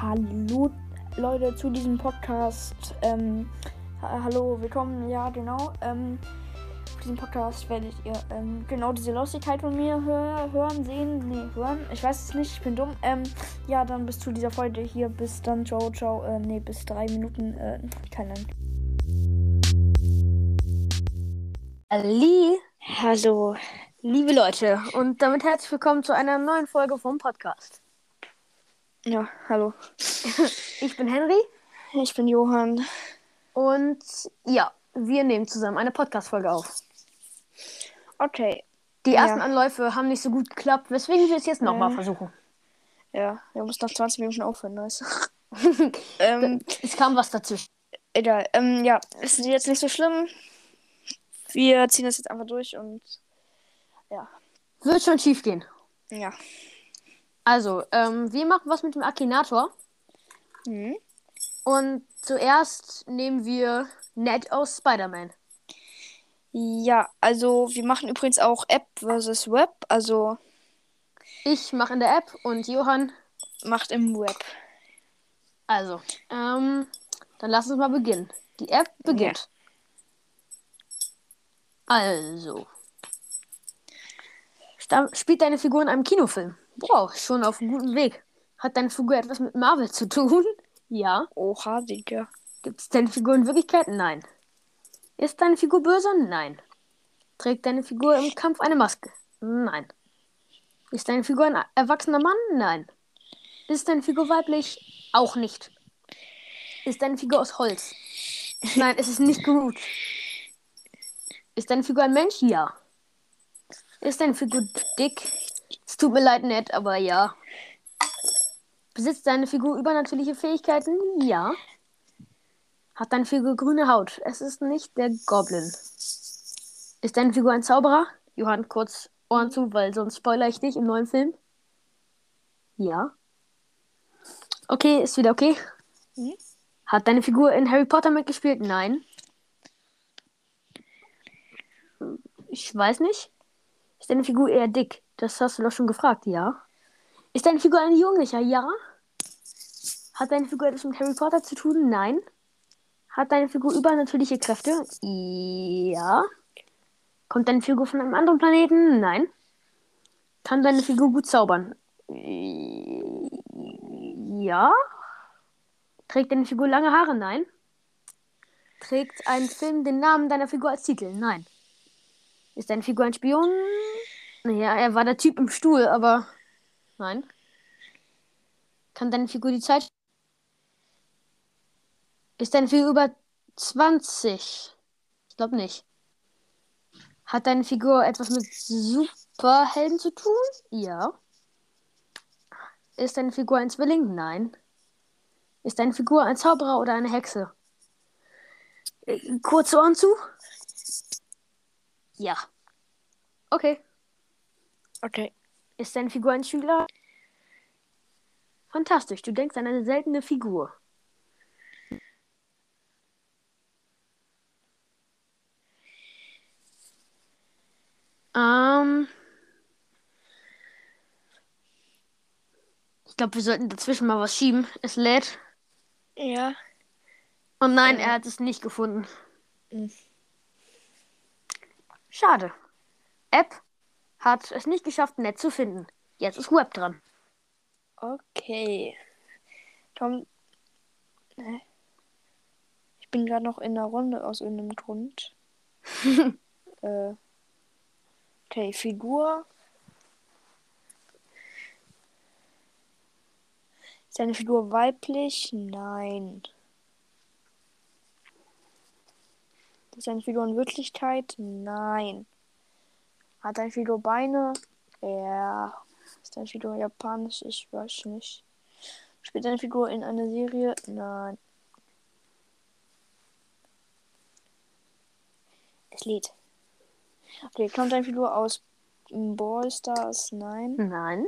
Hallo Leute zu diesem Podcast. Ähm, ha hallo, willkommen. Ja, genau. Ähm, auf diesem Podcast werdet ihr ähm, genau diese Lustigkeit von mir hör hören, sehen. Nee, hören. Ich weiß es nicht, ich bin dumm. Ähm, ja, dann bis zu dieser Folge hier. Bis dann. Ciao, ciao. Äh, nee, bis drei Minuten. Äh, keine Ahnung. Ali, Hallo. liebe Leute, und damit herzlich willkommen zu einer neuen Folge vom Podcast. Ja, hallo. Ich bin Henry Ich bin Johann. und ja, wir nehmen zusammen eine Podcast-Folge auf. Okay. Die Ja. ersten Anläufe haben nicht so gut geklappt, weswegen wir es jetzt nochmal Äh. versuchen. Ja, wir müssen nach 20 Minuten aufhören. Nice. ähm, Es kam was dazwischen. Egal. Ähm, ja, ist jetzt nicht so schlimm. Wir ziehen das jetzt einfach durch und ja. Wird schon schief gehen. Ja. Also, ähm, wir machen was mit dem Akinator. Mhm. Und zuerst nehmen wir Ned aus Spider-Man. Ja, also wir machen übrigens auch App versus Web. Also Ich mache in der App und Johann. macht im Web. Also, ähm, dann lass uns mal beginnen. Die App beginnt. Also. Sta spielt deine Figur in einem Kinofilm? Wow, schon auf einem guten Weg. Hat deine Figur etwas mit Marvel zu tun? Ja. Oha, Digga. Gibt es deine Figur in Wirklichkeit? Nein. Ist deine Figur böse? Nein. Trägt deine Figur im Kampf eine Maske? Nein. Ist deine Figur ein erwachsener Mann? Nein. Ist deine Figur weiblich? Auch nicht. Ist deine Figur aus Holz? Nein, es ist nicht Groot. Ist deine Figur ein Mensch? Ja. Ist deine Figur dick? Tut mir leid, nett, aber ja. Besitzt deine Figur übernatürliche Fähigkeiten? Ja. Hat deine Figur grüne Haut? Es ist nicht der Goblin. Ist deine Figur ein Zauberer? Johann, kurz Ohren zu, weil sonst spoiler ich dich im neuen Film. Ja. Okay, ist wieder okay. Mhm. Hat deine Figur in Harry Potter mitgespielt? Nein. Ich weiß nicht. Ist deine Figur eher dick? Das hast du doch schon gefragt, ja. Ist deine Figur ein Jugendlicher? Ja. Hat deine Figur etwas mit Harry Potter zu tun? Nein. Hat deine Figur übernatürliche Kräfte? Ja. Kommt deine Figur von einem anderen Planeten? Nein. Kann deine Figur gut zaubern? Ja. Trägt deine Figur lange Haare? Nein. Trägt ein Film den Namen deiner Figur als Titel? Nein. Ist deine Figur ein Spion? Naja, er war der Typ im Stuhl, aber nein. Kann deine Figur die Zeit? Ist deine Figur über 20? Ich glaube nicht. Hat deine Figur etwas mit Superhelden zu tun? Ja. Ist deine Figur ein Zwilling? Nein. Ist deine Figur ein Zauberer oder eine Hexe? Äh, Kurze Ohren zu? Ja. Okay. Okay. Ist deine Figur ein Schüler? Fantastisch, du denkst an eine seltene Figur. Ähm. Ich glaube, wir sollten dazwischen mal was schieben. Es lädt. Ja. Oh nein, Äh. er hat es nicht gefunden. Mhm. Schade. App hat es nicht geschafft, nett zu finden. Jetzt ist Web dran. Okay. Tom. Hä? Ich bin gerade noch in einer Runde aus irgendeinem Grund. äh. Okay, Figur. Ist deine Figur weiblich? Nein. Ist deine Figur in Wirklichkeit? Nein. Hat deine Figur Beine? Ja. Ist deine Figur japanisch? Ich weiß nicht. Spielt deine Figur in einer Serie? Nein. Es lädt. Okay, kommt deine Figur aus Brawl Stars? Nein. Nein.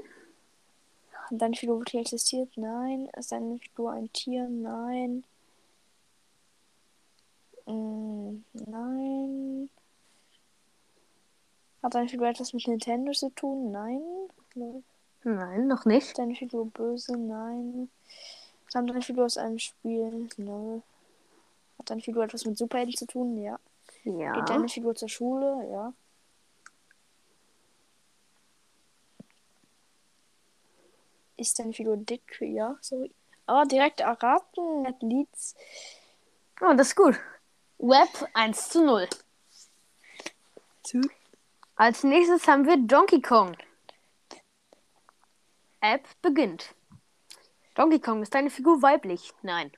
Hat deine Figur wirklich existiert? Nein. Ist deine Figur ein Tier? Nein. Mm, nein. Hat deine Figur etwas mit Nintendo zu tun? Nein. Nein, noch nicht. Ist deine Figur böse? Nein. Stammt deine Figur aus einem Spiel? Nö. Hat deine Figur etwas mit Superhelden zu tun? Ja. Ja. Geht deine Figur zur Schule? Ja. Ist deine Figur dick? Ja, sorry. Oh, direkt erraten. Net Leads. Oh, das ist gut. Web 1 zu 0. Zu. Als nächstes haben wir Donkey Kong. App beginnt. Donkey Kong, ist deine Figur weiblich? Nein.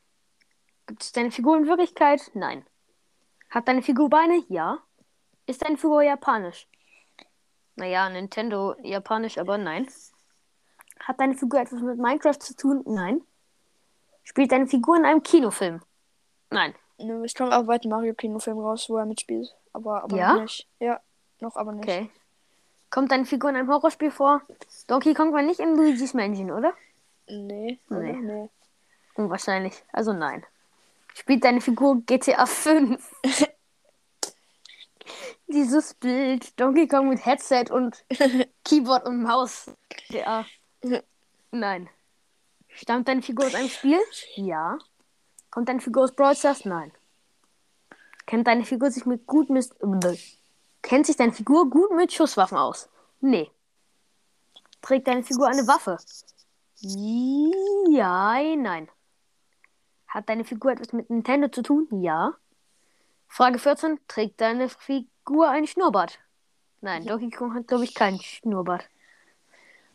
Gibt es deine Figur in Wirklichkeit? Nein. Hat deine Figur Beine? Ja. Ist deine Figur japanisch? Naja, Nintendo japanisch, aber nein. Hat deine Figur etwas mit Minecraft zu tun? Nein. Spielt deine Figur in einem Kinofilm? Nein. Es kommt auch bald ein Mario Kinofilm raus, wo er mitspielt. Aber, aber Ja? nicht. Ja, noch aber nicht. Okay. Kommt deine Figur in einem Horrorspiel vor? Donkey Kong war nicht in Luigi's Mansion, oder? Nee, Nee. Nee. Unwahrscheinlich. Also nein. Spielt deine Figur GTA 5? Dieses Bild. Donkey Kong mit Headset und Keyboard und Maus. GTA. Nein. Stammt deine Figur aus einem Spiel? Ja. Kommt deine Figur aus Brawl Stars? Nein. Kennt deine Figur sich mit gut mit Kennt sich deine Figur gut mit Schusswaffen aus? Nee. Trägt deine Figur eine Waffe? Ja, nein. Hat deine Figur etwas mit Nintendo zu tun? Ja. Frage 14. Trägt deine Figur ein Schnurrbart? Nein, Donkey Kong hat, glaube ich, kein Schnurrbart.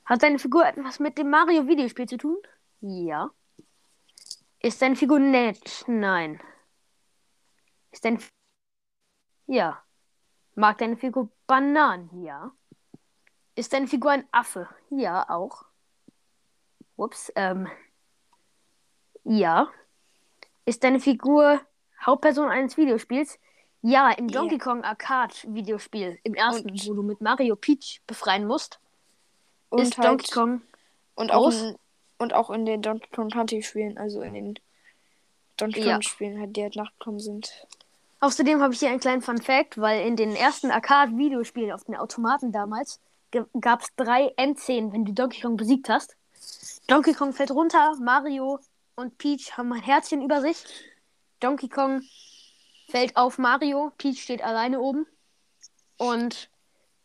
Hat deine Figur etwas mit dem Mario-Videospiel zu tun? Ja. Ist deine Figur nett? Nein. Ist deine... F- Ja. Mag deine Figur Bananen? Ja. Ist deine Figur ein Affe? Ja, auch. Ups, ähm. Ja. Ist deine Figur Hauptperson eines Videospiels? Ja, im Ja. Donkey Kong Arcade Videospiel, im ersten, Und- wo du mit Mario Peach befreien musst, Und ist halt, Donkey Kong. und auch in, und auch in den Donkey Kong Country Spielen, also in den Donkey Kong Ja. Spielen, halt, die halt nachgekommen sind. Außerdem habe ich hier einen kleinen Fun Fact, weil in den ersten Arcade-Videospielen auf den Automaten damals gab es drei Endszenen, wenn du Donkey Kong besiegt hast. Donkey Kong fällt runter, Mario und Peach haben ein Herzchen über sich. Donkey Kong fällt auf Mario, Peach steht alleine oben. Und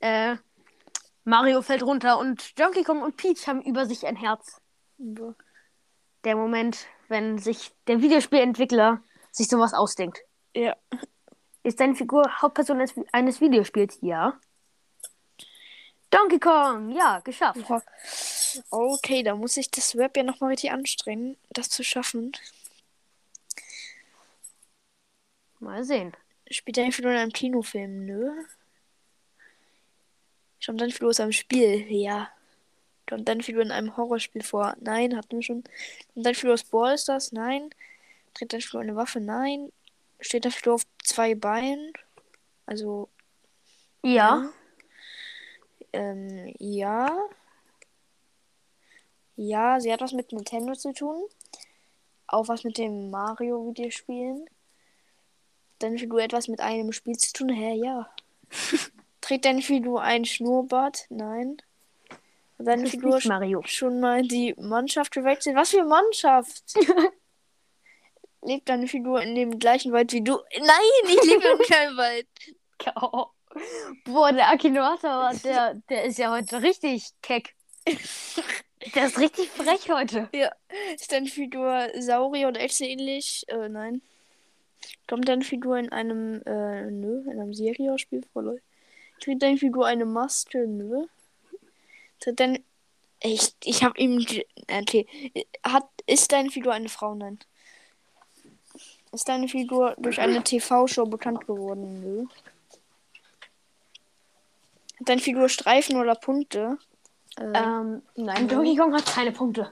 äh, Mario fällt runter und Donkey Kong und Peach haben über sich ein Herz. Der Moment, wenn sich der Videospielentwickler sich sowas ausdenkt. Ja. Ist deine Figur Hauptperson eines, Videospiels? Ja. Donkey Kong, ja, geschafft. Okay, da muss ich das Web ja nochmal richtig anstrengen, das zu schaffen. Mal sehen. Spielt deine Figur in einem Kinofilm? Nö. Kommt deine Figur aus einem Spiel? Ja. Kommt deine Figur in einem Horrorspiel vor? Nein, hatten wir schon. Kommt deine Figur aus Brawl Stars? Nein. Trägt deine Figur eine Waffe? Nein. Steht deine Figur auf zwei Beinen? Also, Ja. ähm, ja. Ja, sie hat was mit Nintendo zu tun. Auch was mit dem Mario-Videospielen. Deine Figur etwas mit einem Spiel zu tun? Hä, ja. Trägt deine Figur ein Schnurrbart? Nein. Hat deine Figur Mario. schon mal die Mannschaft gewechselt? Was für Mannschaft? Lebt deine Figur in dem gleichen Wald wie du? Nein, ich lebe im keinem Wald. Oh. Boah, der Akinator, der, der ist ja heute richtig keck. Der ist richtig frech heute. Ja. Ist deine Figur Saurier oder Echse ähnlich? Äh, nein. Kommt deine Figur in einem, äh, nö, in einem Serienspiel vor, Leute? Trägt deine Figur eine Maske? Nö. Trägt deine. Ich, ich hab ihm. ge- Okay. Hat, ist deine Figur eine Frau? Nein. Ist deine Figur durch eine TV-Show bekannt geworden? Nö. Hat deine Figur Streifen oder Punkte? Äh, Ähm, nein. Donkey Kong hat keine Punkte.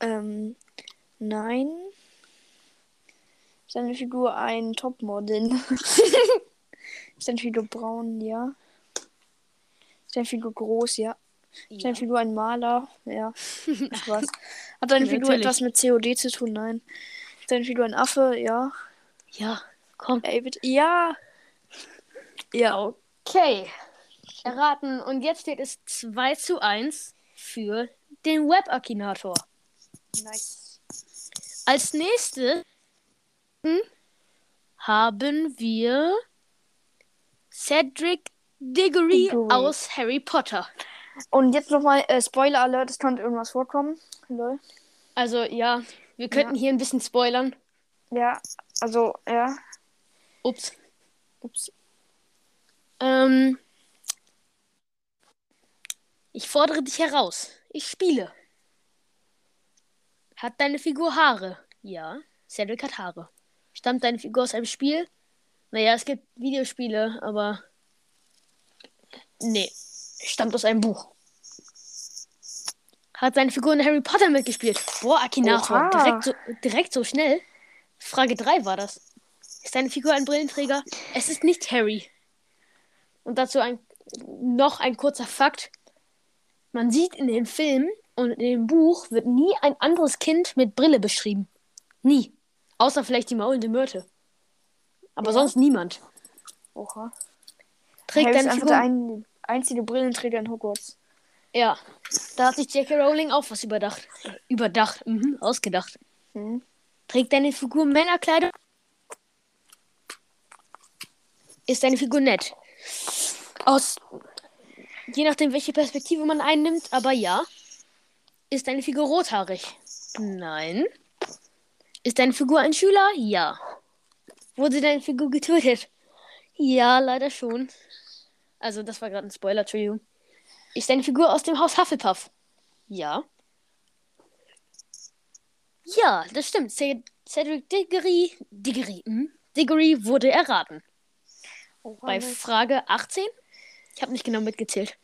Ähm, nein. Ist deine Figur ein Topmodel? ist deine Figur braun? Ja. Ist deine Figur groß? Ja. Ist deine Figur ein Maler? Ja. Spaß. Hat deine Ja, Figur etwas mit COD zu tun? Nein. Deine Figur ein Affe? Ja. Ja, komm. Ey, bitte. Ja. Ja. Okay. Erraten. Und jetzt steht es 2 zu 1 für den Web-Akinator. Nice. Als nächstes haben wir Cedric Diggory Diggory. aus Harry Potter. Und jetzt nochmal äh, Spoiler Alert, es könnte irgendwas vorkommen. Lol. Also ja, wir könnten hier ein bisschen spoilern. Ja, also, ja. Ups. Ups. Ähm, ich fordere dich heraus. Ich spiele. Hat deine Figur Haare? Ja. Cedric hat Haare. Stammt deine Figur aus einem Spiel? Naja, es gibt Videospiele, aber. Nee. Stammt aus einem Buch. Hat seine Figur in Harry Potter mitgespielt? Boah, Akinator. Oha. Direkt so, direkt so schnell. Frage 3 war das. Ist deine Figur ein Brillenträger? Es ist nicht Harry. Und dazu ein, noch ein kurzer Fakt. Man sieht in dem Film und in dem Buch wird nie ein anderes Kind mit Brille beschrieben. Nie. Außer vielleicht die maulende Myrte. Aber Ja. sonst niemand. Oha. Trägt Harry ist deine Figur. der ein, einzige Brillenträger in Hogwarts. Ja. Da hat sich J.K. Rowling auch was überdacht. Überdacht. Mhm, ausgedacht. Mhm. Trägt deine Figur Männerkleider? Ist deine Figur nett? Aus. Je nachdem, welche Perspektive man einnimmt, aber ja. Ist deine Figur rothaarig? Nein. Ist deine Figur ein Schüler? Ja. Wurde deine Figur getötet? Ja, leider schon. Also, das war gerade ein Spoiler, Entschuldigung. Ist deine Figur aus dem Haus Hufflepuff? Ja. Ja, das stimmt. Cedric Diggory, Diggory, hm? Diggory wurde erraten. Oha, Bei. Frage 18? Ich habe nicht genau mitgezählt.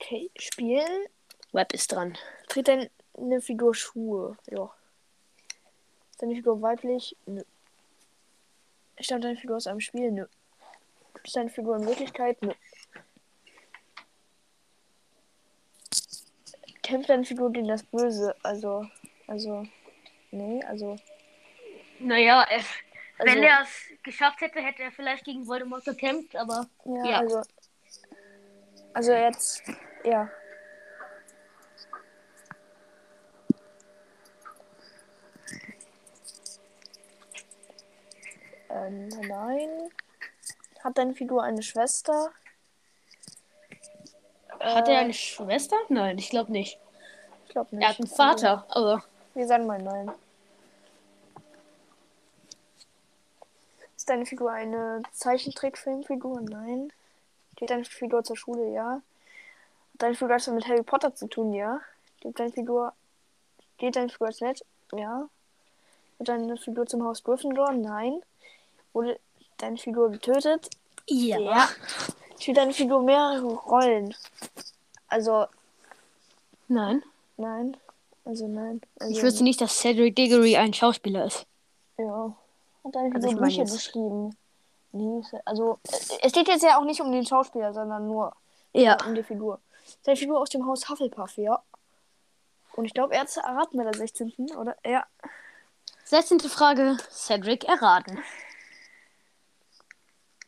Okay, spielen. Web ist dran. Trägt deine Figur Schuhe? Ja. Ist deine Figur weiblich? Nö. Stammt deine Figur aus einem Spiel? Nö. Ist deine Figur in Wirklichkeit? Nö. Kämpft deine Figur gegen das Böse? Also, also, nee, also, Naja, er, Also- wenn er es geschafft hätte, hätte er vielleicht gegen Voldemort gekämpft, aber ja, Ja. also, also jetzt, ja. Ähm, nein. Hat deine Figur eine Schwester? hat Äh, er eine Schwester? Nein, ich glaube nicht. Ich glaube nicht. Er hat einen Vater, aber Also, wir sagen mal nein. Ist deine Figur eine Zeichentrickfilmfigur? Nein. Geht deine Figur zur Schule? Ja. Hat deine Figur etwas mit Harry Potter zu tun? Ja. Geht deine Figur. Geht deine Figur ins Netz? Ja. Wird deine Figur zum Haus Gryffindor? Nein. Wurde deine Figur getötet? ja. Ja. Spielt deine Figur mehrere Rollen? Also, Nein. Nein. Also, nein. Also, Ich wüsste nicht, dass Cedric Diggory ein Schauspieler ist. Ja. Hat deine Also mein Bücher geschrieben? Also es geht jetzt ja auch nicht um den Schauspieler, sondern nur Ja. um die Figur. Seine Figur aus dem Haus Hufflepuff, ja. Und ich glaube, er hat es erraten bei der 16. oder? Ja. 16. Frage. Cedric erraten.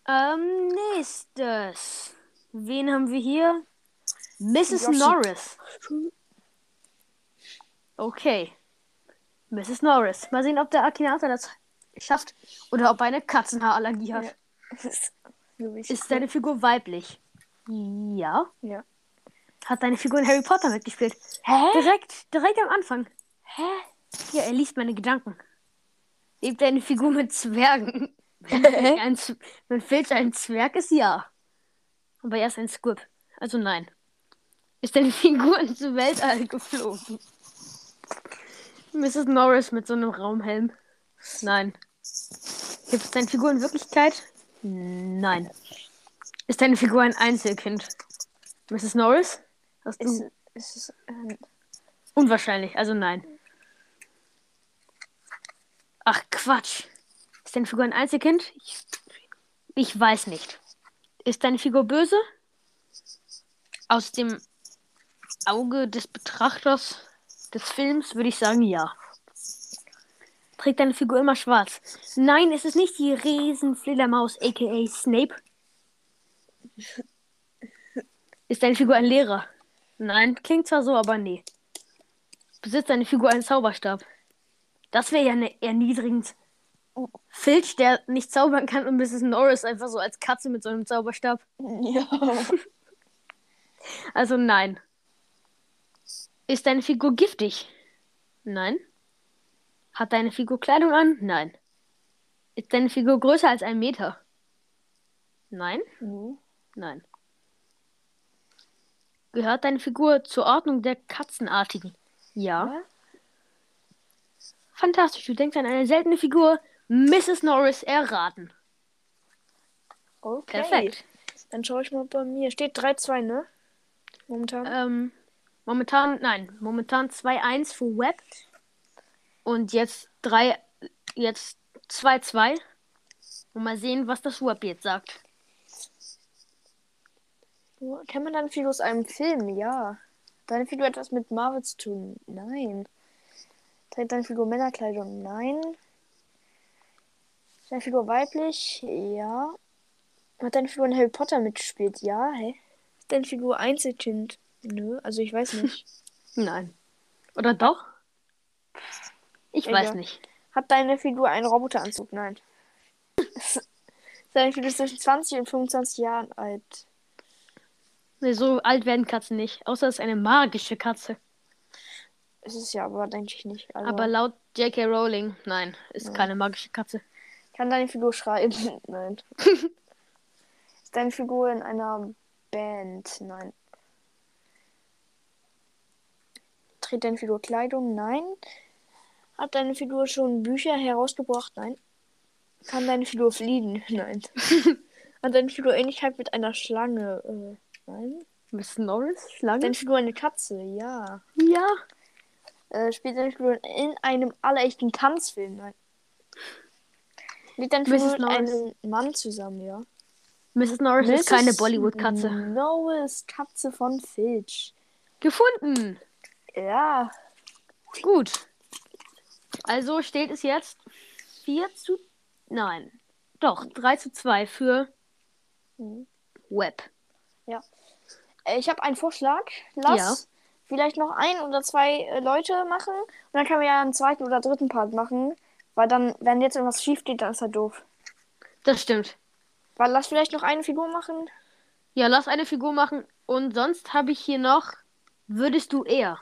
Ähm, nächstes. Wen haben wir hier? Mrs. Yoshi. Norris. Okay. Mrs. Norris. Mal sehen, ob der Akinator das schafft oder ob er eine Katzenhaarallergie hat. Ja. Ist deine Figur weiblich? Ja. Ja. Hat deine Figur in Harry Potter mitgespielt? Hä? Direkt, direkt am Anfang. Hä? Ja, er liest meine Gedanken. Lebt deine Figur mit Zwergen? Wenn ein Z- wenn Filch ein Zwerg ist, ja. Aber er ist ein Squib. Also nein. Ist deine Figur ins Weltall geflogen? Mrs. Norris mit so einem Raumhelm? Nein. Gibt es deine Figur in Wirklichkeit? Nein. Ist deine Figur ein Einzelkind? Mrs. Norris? Hast du... Ist, ist es, ähm, Unwahrscheinlich, also nein. Ach Quatsch. Ist deine Figur ein Einzelkind? Ich, ich weiß nicht. Ist deine Figur böse? Aus dem Auge des Betrachters des Films würde ich sagen ja. Trägt deine Figur immer schwarz? Nein, es ist nicht die Riesenfledermaus, aka Snape. Ist deine Figur ein Lehrer? Nein, klingt zwar so, aber nee. Besitzt deine Figur einen Zauberstab? Das wäre ja ne erniedrigend. Filch, der nicht zaubern kann und Mrs. Norris einfach so als Katze mit so einem Zauberstab. Ja. Also nein. Ist deine Figur giftig? Nein. Hat deine Figur Kleidung an? Nein. Ist deine Figur größer als ein Meter? Nein. Mhm. Nein. Gehört deine Figur zur Ordnung der Katzenartigen? Ja. Ja. Fantastisch, du denkst an eine seltene Figur. Mrs. Norris erraten. Okay. Perfekt. Dann schaue ich mal bei mir. Steht 3-2, ne? Momentan. Ähm, momentan, nein, momentan 2-1 für Web. Und jetzt 3, jetzt 2-2. Und mal sehen, was das Web jetzt sagt. Kennt man deine Figur aus einem Film? Ja. Deine Figur etwas mit Marvel zu tun? Nein. Trägt deine Figur Männerkleidung? Nein. Ist deine Figur weiblich? Ja. Hat deine Figur in Harry Potter mitgespielt? Ja. Hä? Ist deine Figur Einzelkind? Nö, also ich weiß nicht. Nein. Oder doch? Ich Egal. weiß nicht. Hat deine Figur einen Roboteranzug? Nein. Ist deine Figur zwischen 20 und 25 Jahren alt? Nee, so alt werden Katzen nicht. Außer es ist eine magische Katze. Ist es ja, aber denke ich nicht. Also, Aber laut J.K. Rowling, nein, ist Ja. keine magische Katze. kann deine Figur schreiben? Nein. Ist deine Figur in einer Band? Nein. Trägt deine Figur Kleidung? Nein. Hat deine Figur schon Bücher herausgebracht? Nein. Kann deine Figur fliegen? Nein. Hat deine Figur Ähnlichkeit mit einer Schlange? Äh, nein. Miss Norris? Schlange? Deine Figur eine Katze? Ja. ja. Äh, spielt deine Figur in einem allerechten Tanzfilm? Nein. Liegt deine Mrs. Figur mit einem Mann zusammen? Ja. Mrs. Norris ist keine Bollywood-Katze. Norris Katze von Filch. Gefunden. Ja. Gut. Also steht es jetzt 4 zu. Nein. Doch, 3 zu 2 für Mhm. Web. Äh, Ich habe einen Vorschlag. Lass Ja. vielleicht noch ein oder zwei äh, Leute machen. Und dann können wir ja einen zweiten oder dritten Part machen. Weil dann, wenn jetzt irgendwas schief geht, dann ist er doof. Das stimmt. Weil lass vielleicht noch eine Figur machen. Ja, lass eine Figur machen. Und sonst habe ich hier noch. Würdest du eher?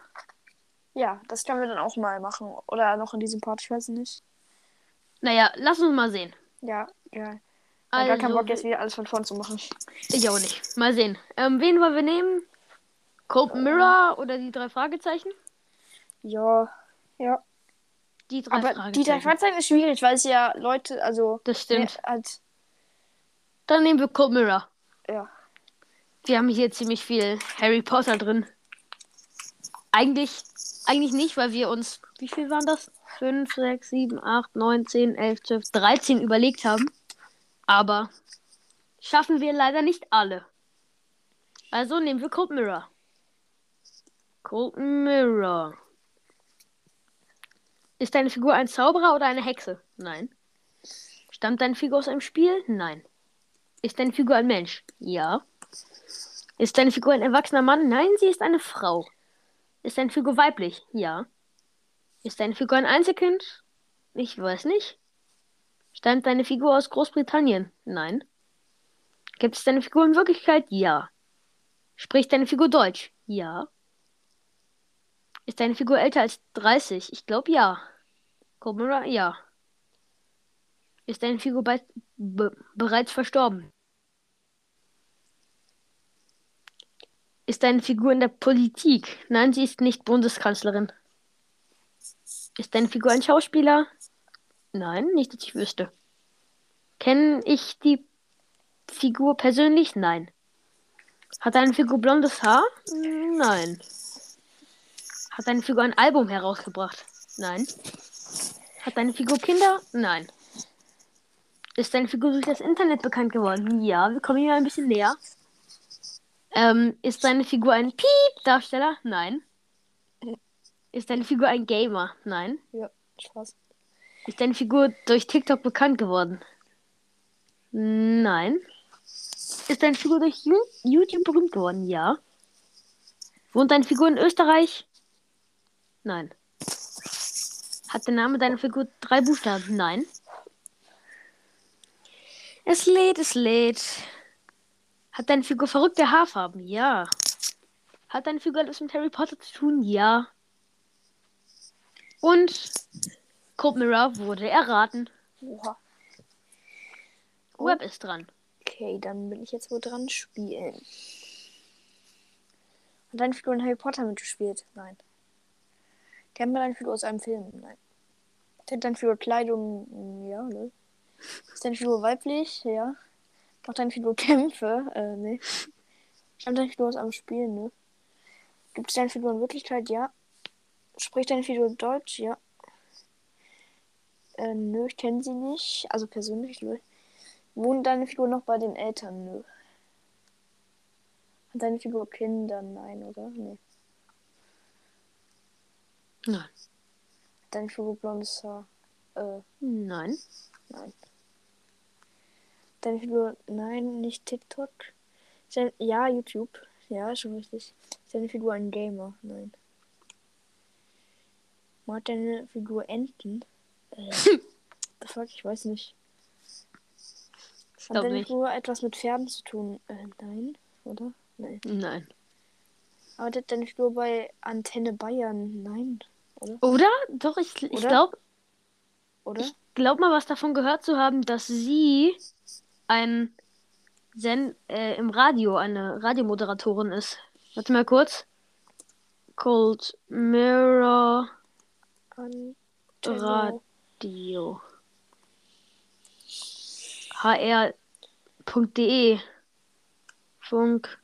Ja, das können wir dann auch mal machen. Oder noch in diesem Part, ich weiß nicht. Naja, lass uns mal sehen. Ja, ja. Also, Also, gar keinen Bock, jetzt wieder alles von vorn zu machen. Ich auch nicht. Mal sehen. Ähm, wen wollen wir nehmen? Cold Mirror oder die drei Fragezeichen? Ja, ja. Die drei Aber die Fragezeichen. drei Fragezeichen ist schwierig, weil es ja Leute, also. das stimmt. Ja, halt, Dann nehmen wir Cold Mirror. ja. Wir haben hier ziemlich viel Harry Potter drin. Eigentlich, eigentlich nicht, weil wir uns, wie viel waren das? 5, 6, 7, 8, 9, 10, 11, 12, 13 überlegt haben. Aber schaffen wir leider nicht alle. Also nehmen wir Cold Mirror. Cold Mirror. Ist deine Figur ein Zauberer oder eine Hexe? Nein. Stammt deine Figur aus einem Spiel? Nein. Ist deine Figur ein Mensch? Ja. Ist deine Figur ein erwachsener Mann? Nein, sie ist eine Frau. Ist deine Figur weiblich? Ja. Ist deine Figur ein Einzelkind? Ich weiß nicht. Stammt deine Figur aus Großbritannien? Nein. Gibt es deine Figur in Wirklichkeit? Ja. Spricht deine Figur Deutsch? Ja. Ist deine Figur älter als 30? Ich glaube ja. Cobra? Ja. Ist deine Figur be, bereits verstorben? Ist deine Figur in der Politik? Nein, sie ist nicht Bundeskanzlerin. Ist deine Figur ein Schauspieler? Nein, nicht, dass ich wüsste. Kenne ich die Figur persönlich? Nein. Hat deine Figur blondes Haar? Nein. Hat deine Figur ein Album herausgebracht? Nein. Hat deine Figur Kinder? Nein. Ist deine Figur durch das Internet bekannt geworden? Ja, wir kommen hier ein bisschen näher. Ähm, ist deine Figur ein Piep-Darsteller? Nein. Ist deine Figur ein Gamer? Nein. Ja, Spaß. Ist deine Figur durch TikTok bekannt geworden? Nein. Ist deine Figur durch YouTube berühmt geworden? Ja. Wohnt deine Figur in Österreich? Nein. Hat der Name deiner Figur drei Buchstaben? Nein. Es lädt, es lädt. Hat deine Figur verrückte Haarfarben? Ja. Hat deine Figur etwas mit Harry Potter zu tun? Ja. Und Cold Mirror wurde erraten. Oha. Web ist dran. Okay, dann bin ich jetzt wohl dran spielen. Hat deine Figur in Harry Potter mitgespielt? Nein. Kennt man deine Figur aus einem Film? Nein. Hat deine Figur Kleidung? Ja, ne? Ist deine Figur weiblich? Ja. Macht deine Figur Kämpfe? Äh, ne. Stammt deine Figur aus einem Spiel? Ne. Gibt es deine Figur in Wirklichkeit? Ja. Spricht deine Figur Deutsch? Ja. Äh, nö, ich kenne sie nicht. Also persönlich, nö. Wohnt deine Figur noch bei den Eltern? Nö. Hat deine Figur Kinder? Nein, oder? Nee. Nein. Hat deine Figur blondes Haar? Äh, Nein. nein. Deine Figur, nein, nicht TikTok. Ja, YouTube. Ja, schon richtig. Ist deine Figur ein Gamer? Nein. Mag deine Figur Enten? Äh, das fuck, ich weiß nicht. Hat Glaub deine nicht. Figur etwas mit Pferden zu tun? Äh, nein, oder? Nein. Nein. Arbeitet deine Figur bei Antenne Bayern? Nein, Oder? Doch, ich, ich Oder? glaube oder? glaub mal, was davon gehört zu haben, dass sie ein Sen äh, im Radio eine Radiomoderatorin ist. Warte mal kurz. Cold Mirror Antenne. Radio. hr.de Funk.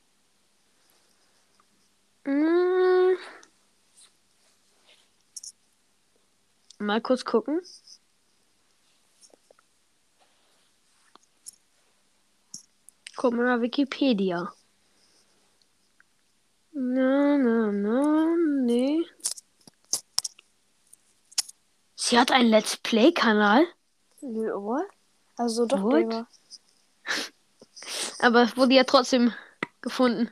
Mm. Mal kurz gucken. Guck mal nach Wikipedia. Na, na, na, nee. Sie hat einen Let's Play-Kanal, oder? Also doch What? Aber es wurde ja trotzdem gefunden.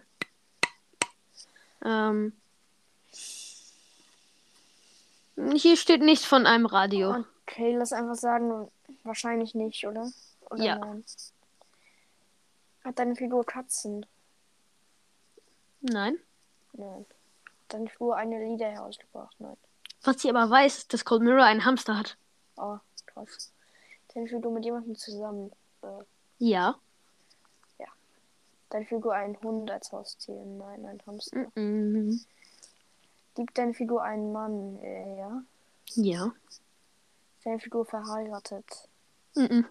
Ähm. Hier steht nichts von einem Radio. Okay, lass einfach sagen, wahrscheinlich nicht, oder? oder Ja. Nein? Hat deine Figur Katzen? Nein. Nein. Hat deine Figur eine Lieder herausgebracht? Nein. Was sie aber weiß, ist, dass Cold Mirror einen Hamster hat. Oh, krass. Deine Figur mit jemandem zusammen? Äh, Ja. deine Figur einen Hund als Haustier? Nein, ein Hamster. Mhm. Liebt deine Figur einen Mann? Äh, ja. Ja. Deine Figur verheiratet? Mhm.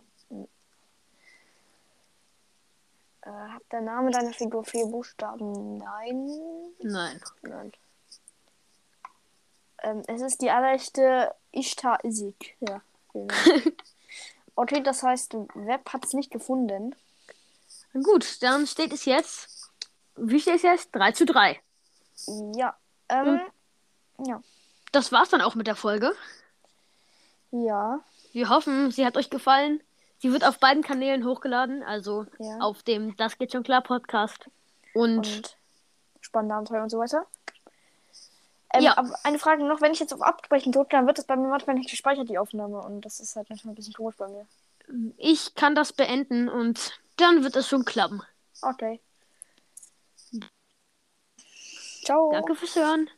Äh, hat der Name deiner Figur vier Buchstaben? Nein. Nein. Nein. Ähm, es ist die allerechte Ishtar Isik. Ja. genau. okay, das heißt, Web hat es nicht gefunden. Gut, dann steht es jetzt. Wie steht es jetzt? 3 zu 3. Ja. Ähm, ja. Das war's dann auch mit der Folge. Ja. Wir hoffen, sie hat euch gefallen. Sie wird auf beiden Kanälen hochgeladen, also Ja. auf dem Das geht schon klar Podcast. Und, Und spannende Abenteuer und so weiter. Ähm, Ja. aber eine Frage noch, wenn ich jetzt auf Abbrechen drücke, dann wird das bei mir manchmal nicht gespeichert, die Aufnahme. Und das ist halt manchmal ein bisschen komisch bei mir. ich kann das beenden und dann wird es schon klappen. Okay. Ciao. Danke fürs Hören.